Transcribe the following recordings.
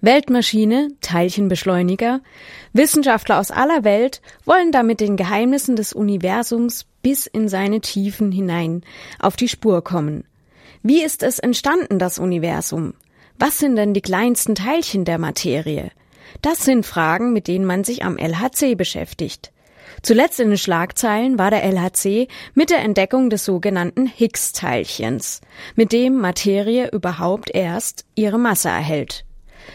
Weltmaschine, Teilchenbeschleuniger. Wissenschaftler aus aller Welt wollen damit den Geheimnissen des Universums bis in seine Tiefen hinein auf die Spur kommen. Wie ist es entstanden, das Universum? Was sind denn die kleinsten Teilchen der Materie? Das sind Fragen, mit denen man sich am LHC beschäftigt. Zuletzt in den Schlagzeilen war der LHC mit der Entdeckung des sogenannten Higgs-Teilchens, mit dem Materie überhaupt erst ihre Masse erhält.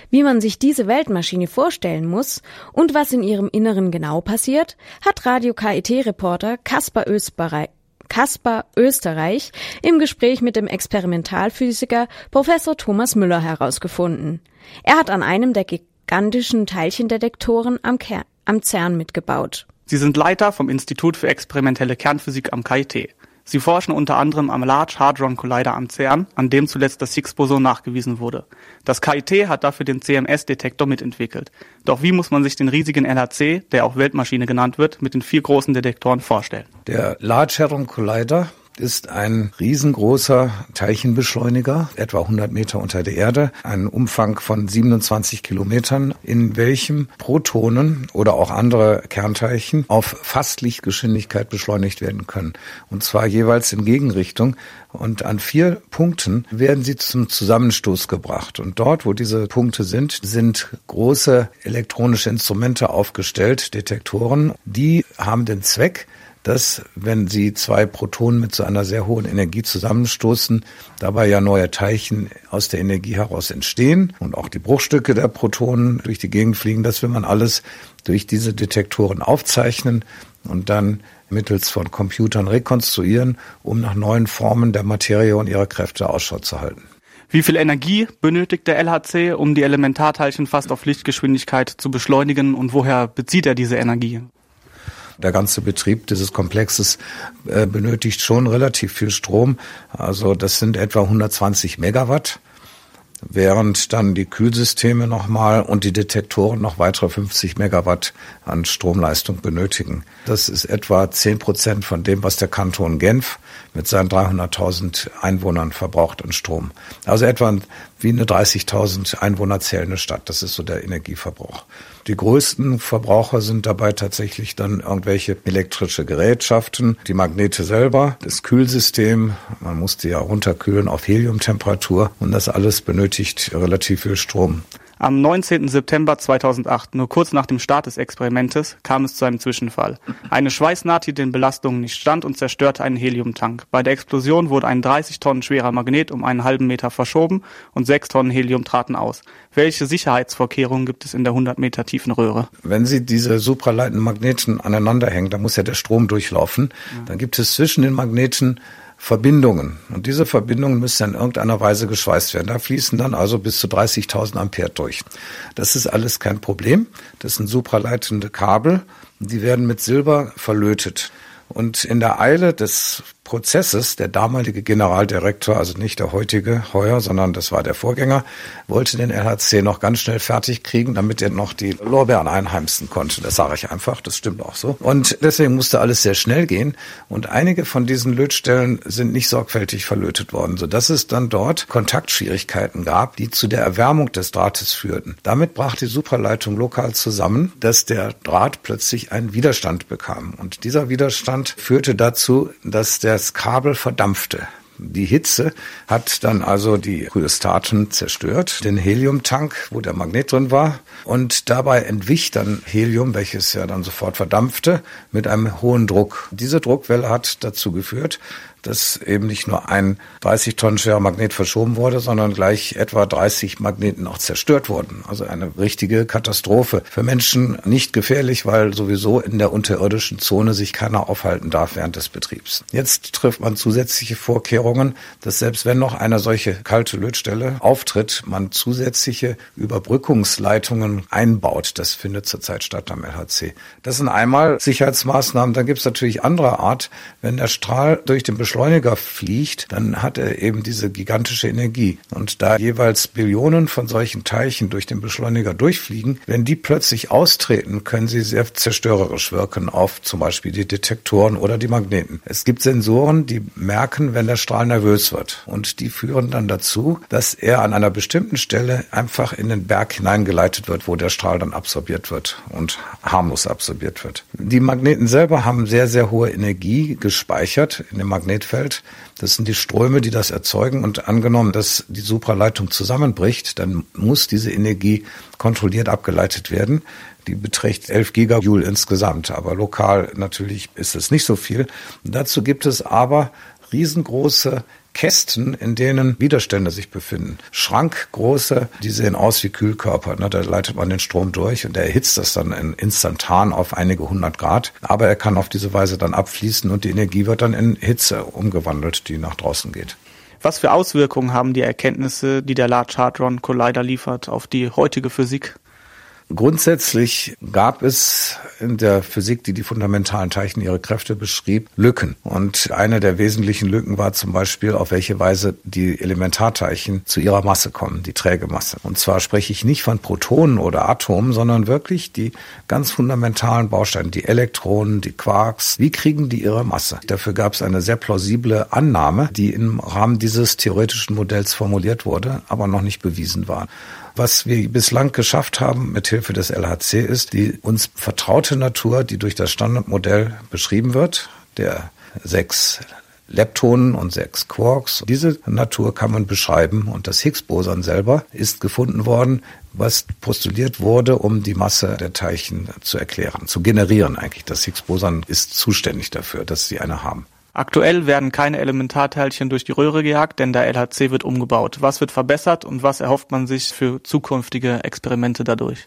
Wie man sich diese Weltmaschine vorstellen muss und was in ihrem Inneren genau passiert, hat Radio KIT-Reporter Kaspar Österreich Kaspar Österreich im Gespräch mit dem Experimentalphysiker Professor Thomas Müller herausgefunden. Er hat an einem der gigantischen Teilchendetektoren am, Ker am CERN mitgebaut. Sie sind Leiter vom Institut für experimentelle Kernphysik am KIT. Sie forschen unter anderem am Large Hadron Collider am CERN, an dem zuletzt das Higgs-Boson nachgewiesen wurde. Das KIT hat dafür den CMS-Detektor mitentwickelt. Doch wie muss man sich den riesigen LHC, der auch Weltmaschine genannt wird, mit den vier großen Detektoren vorstellen? Der Large Hadron Collider ist ein riesengroßer Teilchenbeschleuniger, etwa 100 Meter unter der Erde, einen Umfang von 27 Kilometern, in welchem Protonen oder auch andere Kernteilchen auf fast Lichtgeschwindigkeit beschleunigt werden können. Und zwar jeweils in Gegenrichtung. Und an vier Punkten werden sie zum Zusammenstoß gebracht. Und dort, wo diese Punkte sind, sind große elektronische Instrumente aufgestellt, Detektoren. Die haben den Zweck, dass, wenn Sie zwei Protonen mit so einer sehr hohen Energie zusammenstoßen, dabei ja neue Teilchen aus der Energie heraus entstehen und auch die Bruchstücke der Protonen durch die Gegend fliegen. Das will man alles durch diese Detektoren aufzeichnen und dann mittels von Computern rekonstruieren, um nach neuen Formen der Materie und ihrer Kräfte Ausschau zu halten. Wie viel Energie benötigt der LHC, um die Elementarteilchen fast auf Lichtgeschwindigkeit zu beschleunigen und woher bezieht er diese Energie? Der ganze Betrieb dieses Komplexes äh, benötigt schon relativ viel Strom. Also das sind etwa 120 Megawatt während dann die Kühlsysteme nochmal und die Detektoren noch weitere 50 Megawatt an Stromleistung benötigen. Das ist etwa 10 Prozent von dem, was der Kanton Genf mit seinen 300.000 Einwohnern verbraucht an Strom. Also etwa wie eine 30.000 Einwohner zählende Stadt. Das ist so der Energieverbrauch. Die größten Verbraucher sind dabei tatsächlich dann irgendwelche elektrische Gerätschaften, die Magnete selber, das Kühlsystem. Man muss die ja runterkühlen auf Heliumtemperatur und das alles benötigt relativ viel Strom. Am 19. September 2008, nur kurz nach dem Start des Experimentes, kam es zu einem Zwischenfall. Eine Schweißnaht, die den Belastungen nicht stand und zerstörte einen Heliumtank. Bei der Explosion wurde ein 30 Tonnen schwerer Magnet um einen halben Meter verschoben und 6 Tonnen Helium traten aus. Welche Sicherheitsvorkehrungen gibt es in der 100 Meter tiefen Röhre? Wenn Sie diese supraleitenden Magneten aneinander hängen, dann muss ja der Strom durchlaufen. Ja. Dann gibt es zwischen den Magneten Verbindungen. Und diese Verbindungen müssen in irgendeiner Weise geschweißt werden. Da fließen dann also bis zu 30.000 Ampere durch. Das ist alles kein Problem. Das sind supraleitende Kabel. Die werden mit Silber verlötet. Und in der Eile des Prozesses, der damalige Generaldirektor, also nicht der heutige Heuer, sondern das war der Vorgänger, wollte den LHC noch ganz schnell fertig kriegen, damit er noch die Lorbeeren einheimsen konnte. Das sage ich einfach, das stimmt auch so. Und deswegen musste alles sehr schnell gehen. Und einige von diesen Lötstellen sind nicht sorgfältig verlötet worden, sodass es dann dort Kontaktschwierigkeiten gab, die zu der Erwärmung des Drahtes führten. Damit brach die Superleitung lokal zusammen, dass der Draht plötzlich einen Widerstand bekam. Und dieser Widerstand führte dazu, dass das Kabel verdampfte. Die Hitze hat dann also die Rheostaten zerstört, den Heliumtank, wo der Magnet drin war. Und dabei entwich dann Helium, welches ja dann sofort verdampfte, mit einem hohen Druck. Diese Druckwelle hat dazu geführt, dass eben nicht nur ein 30 Tonnen schwerer Magnet verschoben wurde, sondern gleich etwa 30 Magneten auch zerstört wurden. Also eine richtige Katastrophe. Für Menschen nicht gefährlich, weil sowieso in der unterirdischen Zone sich keiner aufhalten darf während des Betriebs. Jetzt trifft man zusätzliche Vorkehrungen, dass selbst wenn noch eine solche kalte Lötstelle auftritt, man zusätzliche Überbrückungsleitungen einbaut. Das findet zurzeit statt am LHC. Das sind einmal Sicherheitsmaßnahmen. Dann gibt es natürlich andere Art, wenn der Strahl durch den Beschleuniger Beschleuniger fliegt, dann hat er eben diese gigantische Energie. Und da jeweils Billionen von solchen Teilchen durch den Beschleuniger durchfliegen, wenn die plötzlich austreten, können sie sehr zerstörerisch wirken auf zum Beispiel die Detektoren oder die Magneten. Es gibt Sensoren, die merken, wenn der Strahl nervös wird. Und die führen dann dazu, dass er an einer bestimmten Stelle einfach in den Berg hineingeleitet wird, wo der Strahl dann absorbiert wird und harmlos absorbiert wird. Die Magneten selber haben sehr, sehr hohe Energie gespeichert in dem Magnetfeld. Das sind die Ströme, die das erzeugen. Und angenommen, dass die Supraleitung zusammenbricht, dann muss diese Energie kontrolliert abgeleitet werden. Die beträgt 11 Gigajoule insgesamt, aber lokal natürlich ist es nicht so viel. dazu gibt es aber riesengroße Kästen, in denen Widerstände sich befinden. Schrankgroße, die sehen aus wie Kühlkörper. Ne? Da leitet man den Strom durch und der erhitzt das dann instantan auf einige hundert Grad. Aber er kann auf diese Weise dann abfließen und die Energie wird dann in Hitze umgewandelt, die nach draußen geht. Was für Auswirkungen haben die Erkenntnisse, die der Large Hadron Collider liefert, auf die heutige Physik? Grundsätzlich gab es in der Physik, die die fundamentalen Teilchen ihre Kräfte beschrieb, Lücken. Und eine der wesentlichen Lücken war zum Beispiel, auf welche Weise die Elementarteilchen zu ihrer Masse kommen, die träge Masse. Und zwar spreche ich nicht von Protonen oder Atomen, sondern wirklich die ganz fundamentalen Bausteine, die Elektronen, die Quarks. Wie kriegen die ihre Masse? Dafür gab es eine sehr plausible Annahme, die im Rahmen dieses theoretischen Modells formuliert wurde, aber noch nicht bewiesen war. Was wir bislang geschafft haben mit Hilfe des LHC ist die uns vertraute Natur, die durch das Standardmodell beschrieben wird, der sechs Leptonen und sechs Quarks. Diese Natur kann man beschreiben und das Higgs-Boson selber ist gefunden worden, was postuliert wurde, um die Masse der Teilchen zu erklären, zu generieren eigentlich. Das Higgs-Boson ist zuständig dafür, dass sie eine haben. Aktuell werden keine Elementarteilchen durch die Röhre gejagt, denn der LHC wird umgebaut. Was wird verbessert und was erhofft man sich für zukünftige Experimente dadurch?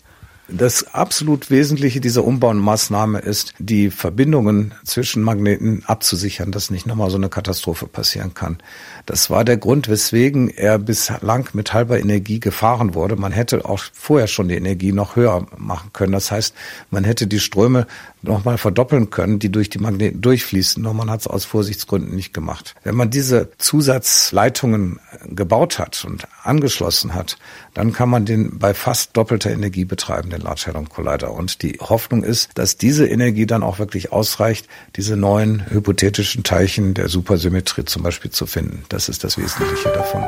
Das absolut Wesentliche dieser Umbaumaßnahme ist, die Verbindungen zwischen Magneten abzusichern, dass nicht nochmal so eine Katastrophe passieren kann. Das war der Grund, weswegen er bislang mit halber Energie gefahren wurde. Man hätte auch vorher schon die Energie noch höher machen können. Das heißt, man hätte die Ströme nochmal verdoppeln können, die durch die Magneten durchfließen. Nur man hat es aus Vorsichtsgründen nicht gemacht. Wenn man diese Zusatzleitungen gebaut hat und angeschlossen hat, dann kann man den bei fast doppelter Energie betreiben, den Large Hadron Collider. Und die Hoffnung ist, dass diese Energie dann auch wirklich ausreicht, diese neuen hypothetischen Teilchen der Supersymmetrie zum Beispiel zu finden. Das ist das Wesentliche davon.